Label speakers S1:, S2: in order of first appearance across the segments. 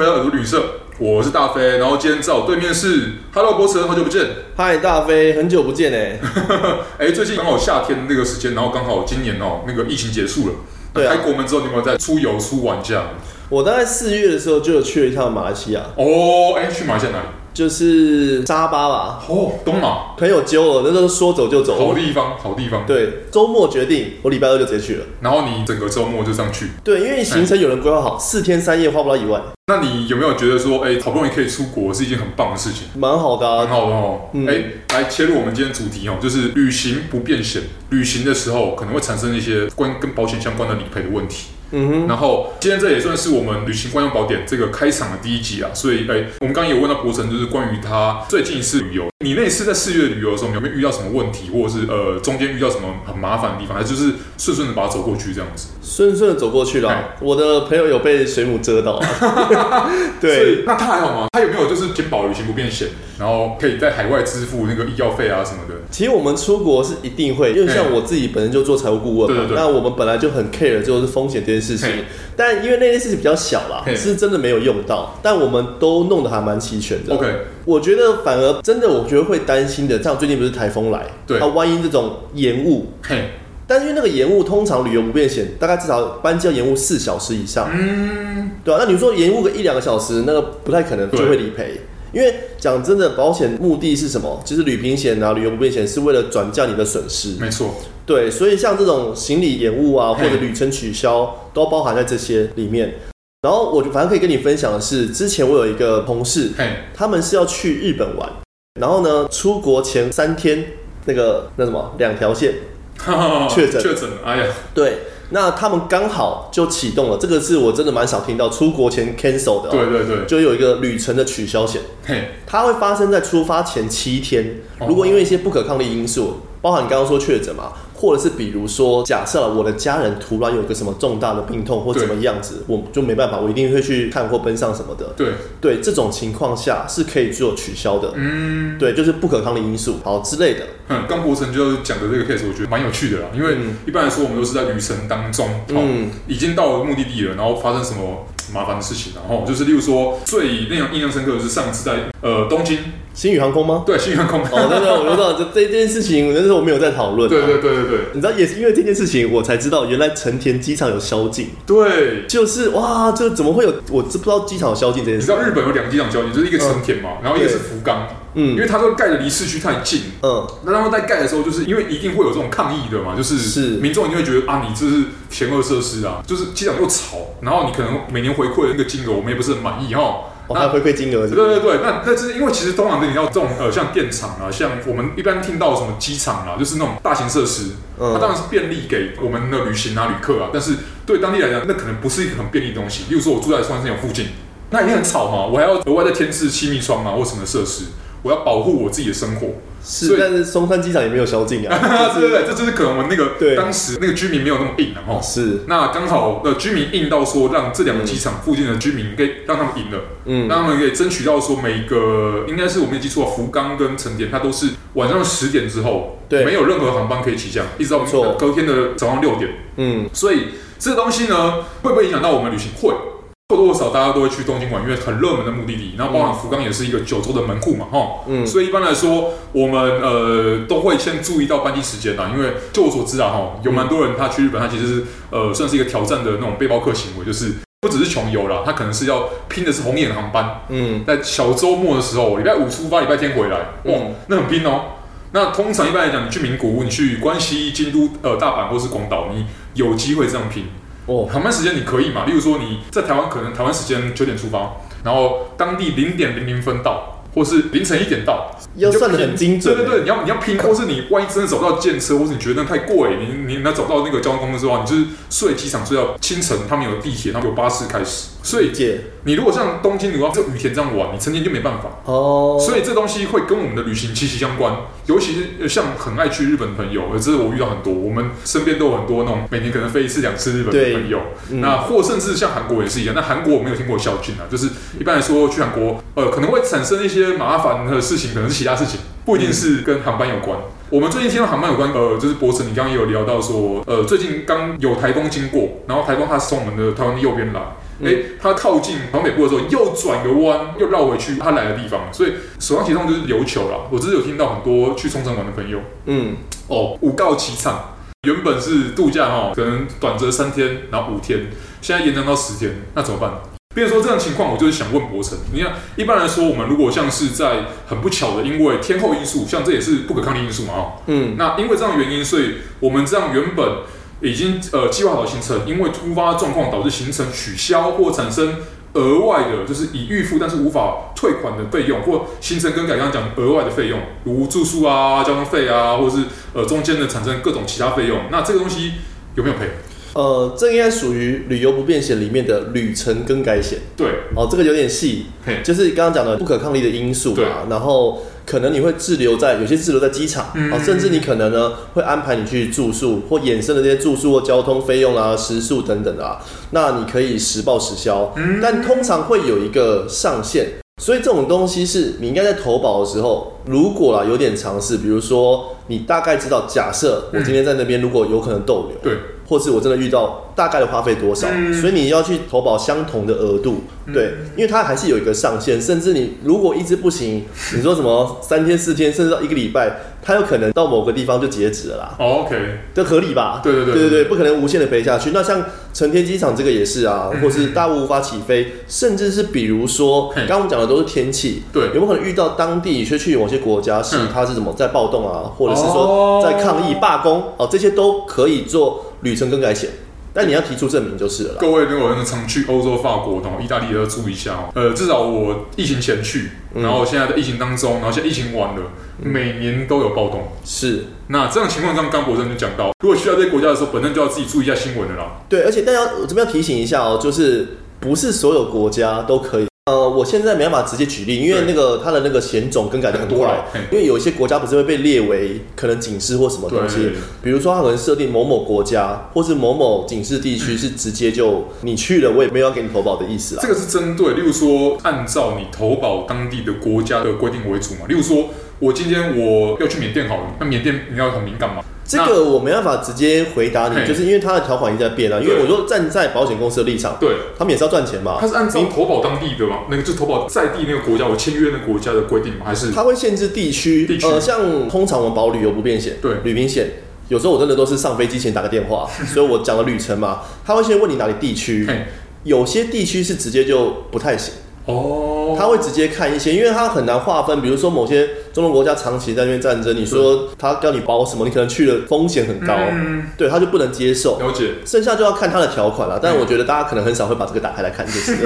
S1: 欢迎回到耳朵旅社，我是大飞。然后今天在我对面是，Hello 博成，好久不见。
S2: 嗨，大飞，很久不见哎。
S1: 哎，最近刚好夏天那个时间，然后刚好今年哦，那个疫情结束了，对啊，开国门之后，你有没有在出游出玩这样？
S2: 我大概四月的时候就有去了一趟马来西亚。
S1: 哦，哎，去马来西亚哪里？
S2: 就是沙巴吧。
S1: 哦，东马。
S2: 朋友揪我，那时候说走就走。
S1: 好地方，好地方。
S2: 对，周末决定，我礼拜二就直接去了。
S1: 然后你整个周末就上去？
S2: 对，因为行程有人规划好，四天三夜花不到一万。
S1: 那你有没有觉得说，哎，好不容易可以出国，是一件很棒的事情？
S2: 蛮好的，啊，
S1: 很好的哦。哎、嗯，来切入我们今天主题哦，就是旅行不便险。旅行的时候可能会产生一些关跟保险相关的理赔的问题。嗯哼。然后今天这也算是我们旅行惯用宝典这个开场的第一集啊。所以，哎，我们刚刚有问到博成，就是关于他最近一次旅游。你那次在四月旅游的时候，你有没有遇到什么问题，或者是呃中间遇到什么很麻烦的地方，还是就是顺顺的把它走过去这样子？
S2: 顺顺的走过去了。我的朋友有被水母蛰到啊。对，
S1: 那他还好吗？他有没有就是健保旅行不便险，然后可以在海外支付那个医药费啊什么的？
S2: 其实我们出国是一定会，因为像我自己本身就做财务顾问嘛，对对对，那我们本来就很 care 就是风险这件事情。但因为那件事情比较小啦，是真的没有用到，但我们都弄得还蛮齐全的。
S1: OK，
S2: 我觉得反而真的，我觉得会担心的，像最近不是台风来，对，它万一这种延误，嘿，但因为那个延误，通常旅游不便险，大概至少班机要延误四小时以上，嗯，对啊，那你说延误个一两个小时，那个不太可能就会理赔。因为讲真的，保险目的是什么？其实旅平险啊、旅游不便险是为了转嫁你的损失。
S1: 没错。
S2: 对，所以像这种行李延误啊，或者旅程取消，都包含在这些里面。然后我反正可以跟你分享的是，之前我有一个同事，他们是要去日本玩，然后呢，出国前三天，那个那什么两条线 确诊，
S1: 确诊，哎呀，
S2: 对。那他们刚好就启动了，这个是我真的蛮少听到出国前 cancel 的喔。
S1: 对对对，
S2: 就有一个旅程的取消险，它会发生在出发前七天。如果因为一些不可抗力因素，包含你刚刚说确诊嘛。或者是比如说，假设我的家人突然有一个什么重大的病痛或怎么样子，我就没办法，我一定会去看或奔上什么的。对对，这种情况下是可以做取消的。嗯，对，就是不可抗力因素，好之类的。
S1: 嗯，刚博成就讲的这个 case，我觉得蛮有趣的啦。因为一般来说，我们都是在旅程当中，嗯，已经到了目的地了，然后发生什么麻烦的事情，然后就是例如说最令人印象深刻的是上次在呃东京。
S2: 星宇航空吗？
S1: 对，新宇航空。
S2: 哦，对对，我知道这这件事情，那时候我没有在讨论。
S1: 对对对对对，
S2: 你知道，也是因为这件事情，我才知道原来成田机场有宵禁。
S1: 对，
S2: 就是哇，这怎么会有？我知不知道机场有宵禁这件事。
S1: 你知道日本有两个机场宵禁，就是一个成田嘛，然后一个是福冈。嗯，因为它都盖的离市区太近。嗯，那他们在盖的时候，就是因为一定会有这种抗议的嘛，就是是民众一定会觉得啊，你这是嫌恶设施啊，就是机场又吵，然后你可能每年回馈的那个金额，我们也不是很满意哈。
S2: 他回馈金额是？
S1: 对对对，那那是因为其实通常你要这种呃，像电厂啊，像我们一般听到什么机场啊，就是那种大型设施，它当然是便利给我们的旅行啊、旅客啊，但是对当地来讲，那可能不是一个很便利的东西。例如说，我住在双山有附近，那一定很吵嘛，我还要额外再添置气密窗啊或什么设施，我要保护我自己的生活。
S2: 是，但是松山机场也没有宵禁啊。
S1: 对 对对，这就是可能我们那个当时那个居民没有那么硬然后
S2: 是，
S1: 那刚好呃居民硬到说让这两个机场附近的居民给让他们赢了，嗯，让他们可以争取到说每一个应该是我没记错，福冈跟成田它都是晚上十点之后，对，没有任何航班可以起降，一直到隔天的早上六点，嗯，所以这个东西呢会不会影响到我们旅行？会。或多或少，大家都会去东京玩，因为很热门的目的地。然后，包含福冈也是一个九州的门户嘛，哈。嗯。所以一般来说，我们呃都会先注意到班机时间呐，因为就我所知啊，哈，有蛮多人他去日本，他其实是呃算是一个挑战的那种背包客行为，就是不只是穷游啦，他可能是要拼的是红眼航班。嗯。在小周末的时候，礼拜五出发，礼拜天回来，哇，那很拼哦。那通常一般来讲，你去名古屋，你去关西、京都、呃大阪或是广岛，你有机会这样拼。哦，航班时间你可以嘛？例如说你在台湾，可能台湾时间九点出发，然后当地零点零零分到，或是凌晨一点到，
S2: 要算的很精准。
S1: 对对对，你要你要拼，或是你万一真的找不到建车，或是你觉得那太贵，你你那找不到那个交通工具的话，你就是睡机场睡到清晨，他们有地铁，他们有巴士开始。所以，你如果像东京，你要这雨田这样玩，你成天就没办法哦。所以这东西会跟我们的旅行息息相关，尤其是像很爱去日本的朋友，这是我遇到很多，我们身边都有很多那种每年可能飞一次两次日本的朋友。嗯、那或甚至像韩国也是一样，那韩国我没有听过孝敬啊，就是一般来说去韩国，呃，可能会产生一些麻烦的事情，可能是其他事情，不一定是跟航班有关。嗯、我们最近听到航班有关，呃，就是博成，你刚刚也有聊到说，呃，最近刚有台风经过，然后台风它是从我们的台湾的右边来。哎，他靠近往北部的时候，又转个弯，又绕回去他来的地方。所以首当其冲就是琉球啦。我只是有听到很多去冲绳玩的朋友，嗯，哦，五告齐唱，原本是度假哈，可能短则三天，然后五天，现在延长到十天，那怎么办？比如说这样情况，我就是想问博成，你看一般来说，我们如果像是在很不巧的，因为天候因素，像这也是不可抗力因素嘛，哦，嗯，那因为这样的原因，所以我们这样原本已经呃计划好行程，因为突发状况导致行程取消或产生额外的，就是已预付但是无法退款的费用，或行程更改，刚刚讲额外的费用，如住宿啊、交通费啊，或者是呃中间的产生各种其他费用，那这个东西有没有赔？
S2: 呃，这应该属于旅游不便险里面的旅程更改险。
S1: 对，
S2: 哦，这个有点细，就是刚刚讲的不可抗力的因素嘛。然后可能你会滞留在有些滞留在机场，嗯、甚至你可能呢会安排你去住宿或衍生的这些住宿或交通费用啊、食宿等等啊，那你可以实报实销，嗯、但通常会有一个上限。所以这种东西是你应该在投保的时候，如果啦有点尝试，比如说你大概知道，假设我今天在那边如果有可能逗留，
S1: 对，
S2: 或是我真的遇到大概的花费多少，嗯、所以你要去投保相同的额度，对，因为它还是有一个上限，甚至你如果一直不行，你说什么三天四天，甚至到一个礼拜。它有可能到某个地方就截止了啦。
S1: Oh, OK，
S2: 这合理吧？
S1: 对对对，
S2: 对对对，不可能无限的赔下去。那像成田机场这个也是啊，或是大雾无法起飞，嗯、甚至是比如说，刚刚我们讲的都是天气，对，有没有可能遇到当地却去某些国家是它是怎么在暴动啊，或者是说在抗议罢工哦，这些都可以做旅程更改险。但你要提出证明就是了。
S1: 各位如果常去欧洲、法国、然后意大利也要注意一下哦。呃，至少我疫情前去，然后现在在疫情当中，然后现在疫情完了，每年都有暴动。
S2: 是。
S1: 那这样情况，刚刚博生就讲到，如果去到这些国家的时候，本身就要自己注意一下新闻的啦。
S2: 对，而且大家我这边要提醒一下哦，就是不是所有国家都可以。呃，我现在没办法直接举例，因为那个它的那个险种更改的很快，因为有一些国家不是会被列为可能警示或什么东西，比如说它可能设定某某国家或是某某警示地区是直接就你去了，我也没有要给你投保的意思啊。
S1: 这个是针对，例如说按照你投保当地的国家的规定为主嘛，例如说我今天我要去缅甸好了，那缅甸你要很敏感吗。
S2: 这个我没办法直接回答你，就是因为它的条款一直在变啊。因为我说站在保险公司的立场，对，他们也是要赚钱嘛。
S1: 他是按照投保当地的嘛，那个就投保在地那个国家，我签约那个国家的规定吗？还是？
S2: 他会限制地区，地区呃，像通常我们保旅游不便险，对，旅行险，有时候我真的都是上飞机前打个电话，所以我讲了旅程嘛，他会先问你哪里地区，有些地区是直接就不太行。哦，他会直接看一些，因为他很难划分。比如说某些中东国家长期在那边战争，你说他叫你保什么，你可能去了风险很高，嗯、对，他就不能接受。
S1: 了解。
S2: 剩下就要看他的条款了。但我觉得大家可能很少会把这个打开来看，就是。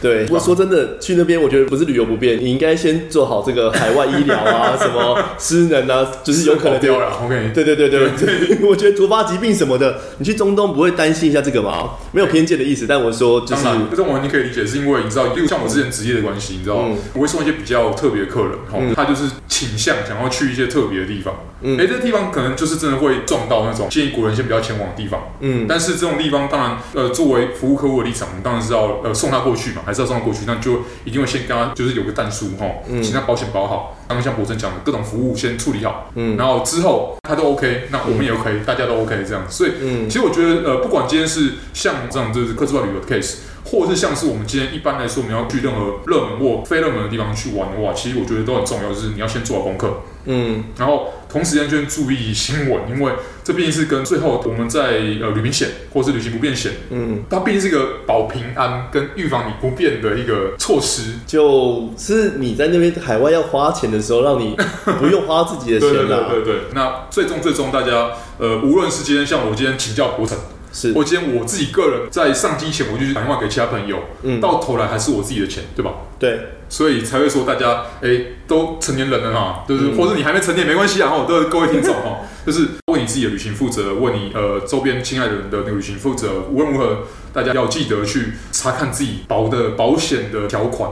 S2: 对。不过说真的，去那边我觉得不是旅游不便，你应该先做好这个海外医疗啊，什么失能啊，就是有可能
S1: 掉了。OK。
S2: 对对对对对，我觉得突发疾病什么的，你去中东不会担心一下这个吗？没有偏见的意思，但我说就是，
S1: 这种完全可以理解，是因为你知道，就像我之前职业的关系，你知道，嗯、我会送一些比较特别的客人，哈、嗯，他就是倾向想要去一些特别的地方，嗯，哎，这个地方可能就是真的会撞到那种建议国人先不要前往的地方，嗯，但是这种地方当然，呃，作为服务客户的立场，我们当然是要呃送他过去嘛，还是要送他过去，那就一定会先跟他就是有个但书，哈，嗯，请他保险保好，刚刚像博成讲的各种服务先处理好，嗯，然后之后他都 OK，那我们也 OK，、嗯、大家都 OK 这样，所以，嗯，其实我觉得，呃，不管今天是像这样就是客制化旅游的 case。或者是像是我们今天一般来说，我们要去任何热门或非热门的地方去玩的话，其实我觉得都很重要，就是你要先做好功课，嗯，然后同时间就注意新闻，因为这毕竟是跟最后我们在呃旅行险或是旅行不便险，嗯，它毕竟是一个保平安跟预防你不便的一个措施，
S2: 就是你在那边海外要花钱的时候，让你不用花自己的钱啦，
S1: 对对对对，那最终最终大家呃，无论是今天像我今天请教国成。是。我今天我自己个人在上机前，我就去打电话给其他朋友，嗯，到头来还是我自己的钱，对吧？
S2: 对，
S1: 所以才会说大家，哎、欸，都成年人了嘛，就是，嗯、或者你还没成年没关系啊，哈，都各位听众哈，就是为你自己的旅行负责，为你呃周边亲爱的人的那个旅行负责，无论如何，大家要记得去查看自己保的保险的条款，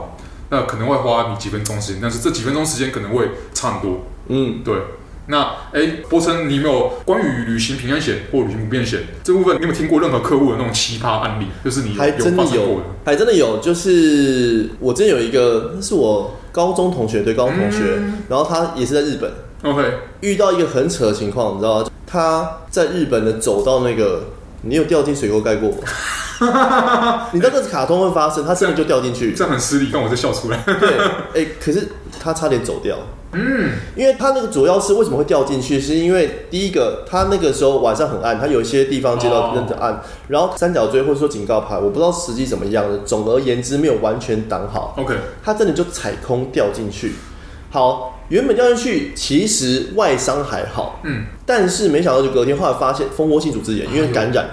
S1: 那可能会花你几分钟时间，但是这几分钟时间可能会差很多，嗯，对。那哎，波森，你有没有关于旅行平安险或旅行不便险这部分，你有没有听过任何客户的那种奇葩案例？就是你
S2: 还真的有，还真的有，就是我真有一个，那是我高中同学，对高中同学，嗯、然后他也是在日本，OK，遇到一个很扯的情况，你知道吗？他在日本的走到那个，你有掉进水沟盖过吗？你知道这是卡通会发生，他真的就掉进去，
S1: 这样很失礼，但我就笑出来。
S2: 对，哎、欸，可是他差点走掉。嗯，因为他那个主要是为什么会掉进去，是因为第一个，他那个时候晚上很暗，他有一些地方接到真的暗，哦、然后三角锥或者说警告牌，我不知道实际怎么样的。总而言之，没有完全挡好。
S1: OK，
S2: 他真的就踩空掉进去。好，原本掉进去其实外伤还好，嗯，但是没想到就隔天后来发现蜂窝性组织炎，因为感染。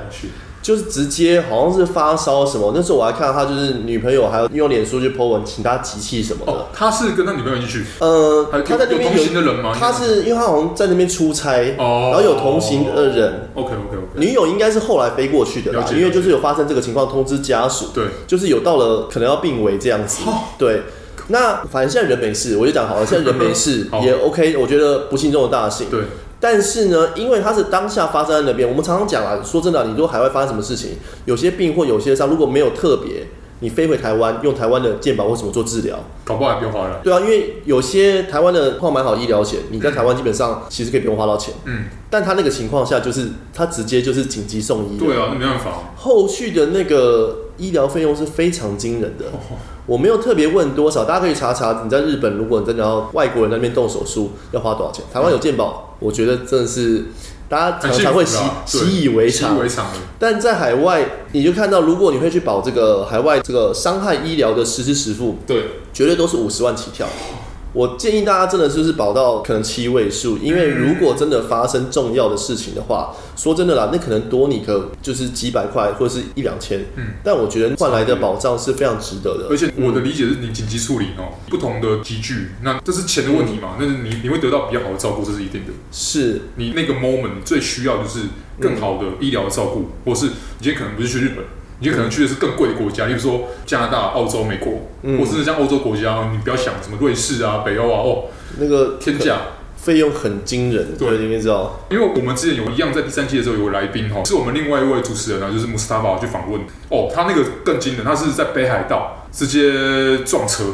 S2: 就是直接好像是发烧什么，那时候我还看到他就是女朋友，还有用脸书去 po 文，请他集气什么的。
S1: 哦，他是跟他女朋友一起去？
S2: 呃，他在那边有，有
S1: 同行的人吗？
S2: 他是因为他好像在那边出差，哦，然后有同行的人。
S1: OK OK OK。
S2: 女友应该是后来飞过去的啦，因为就是有发生这个情况，通知家属。
S1: 对，
S2: 就是有到了可能要病危这样子。哦、对，那反正现在人没事，我就讲好了，现在人没事 也 OK，我觉得不幸中的大幸。
S1: 对。
S2: 但是呢，因为它是当下发生在那边，我们常常讲啊，说真的，你如果海外发生什么事情，有些病或有些伤，如果没有特别，你飞回台湾用台湾的健保或什么做治疗，
S1: 搞不好还不用花了。
S2: 对啊，因为有些台湾的话买好医疗险，你在台湾基本上其实可以不用花到钱。嗯。但他那个情况下，就是他直接就是紧急送医。
S1: 对啊，那没办法。
S2: 后续的那个医疗费用是非常惊人的。我没有特别问多少，大家可以查查。你在日本，如果你真的要外国人那边动手术，要花多少钱？台湾有健保，我觉得真的是大家常常会习习以为常。但在海外，你就看到，如果你会去保这个海外这个伤害医疗的实支实付，
S1: 对，
S2: 绝对都是五十万起跳。我建议大家真的就是保到可能七位数，因为如果真的发生重要的事情的话，说真的啦，那可能多你个就是几百块或者是一两千，嗯，但我觉得换来的保障是非常值得的。
S1: 而且我的理解是你紧急处理哦，不同的急剧，那这是钱的问题嘛？那是你你会得到比较好的照顾，这是一定的。
S2: 是你
S1: 那个 moment 最需要就是更好的医疗照顾，或是你今天可能不是去日本。你可能去的是更贵的国家，例如说加拿大、澳洲、美国，嗯、或是像欧洲国家，你不要想什么瑞士啊、北欧啊，哦，
S2: 那个
S1: 天价，
S2: 费用很惊人。对，你知道。
S1: 因为我们之前有一样在第三季的时候有个来宾哈，是我们另外一位主持人啊，就是 Mustafa 去访问。哦，他那个更惊人，他是在北海道直接撞车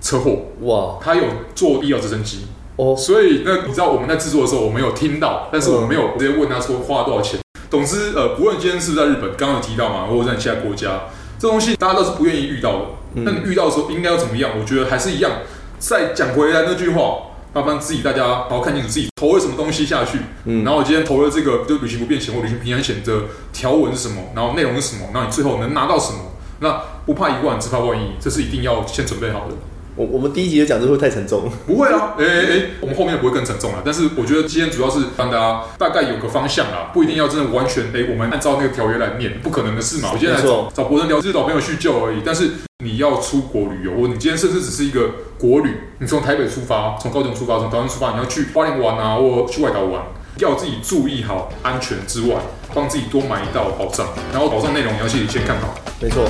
S1: 车祸。哇！他有坐医疗直升机哦，所以那你知道我们在制作的时候，我没有听到，但是我们没有直接问他说花了多少钱。总之，呃，不论今天是不是在日本，刚刚有提到嘛，或者在其他国家，这东西大家都是不愿意遇到的。那你遇到的时候应该要怎么样？我觉得还是一样。再讲回来那句话，麻烦自己大家好好看清楚自己投了什么东西下去。嗯，然后我今天投了这个，就旅行不便险或旅行平安险的条文是什么，然后内容是什么，然后你最后能拿到什么？那不怕一万，只怕万一，这是一定要先准备好的。
S2: 我我们第一集就讲这会太沉重，
S1: 不会啊，哎哎哎，我们后面不会更沉重了。但是我觉得今天主要是帮大家大概有个方向啦，不一定要真的完全哎，我们按照那个条约来念，不可能的事嘛。我今天来找找博人聊，就是找朋友叙旧而已。但是你要出国旅游，或你今天甚至只是一个国旅，你从台北出发，从高雄出发，从台湾出发，你要去花莲玩啊，或去外岛玩，要自己注意好安全之外，帮自己多买一道保障，然后保障内容你要自己先看好。
S2: 没错。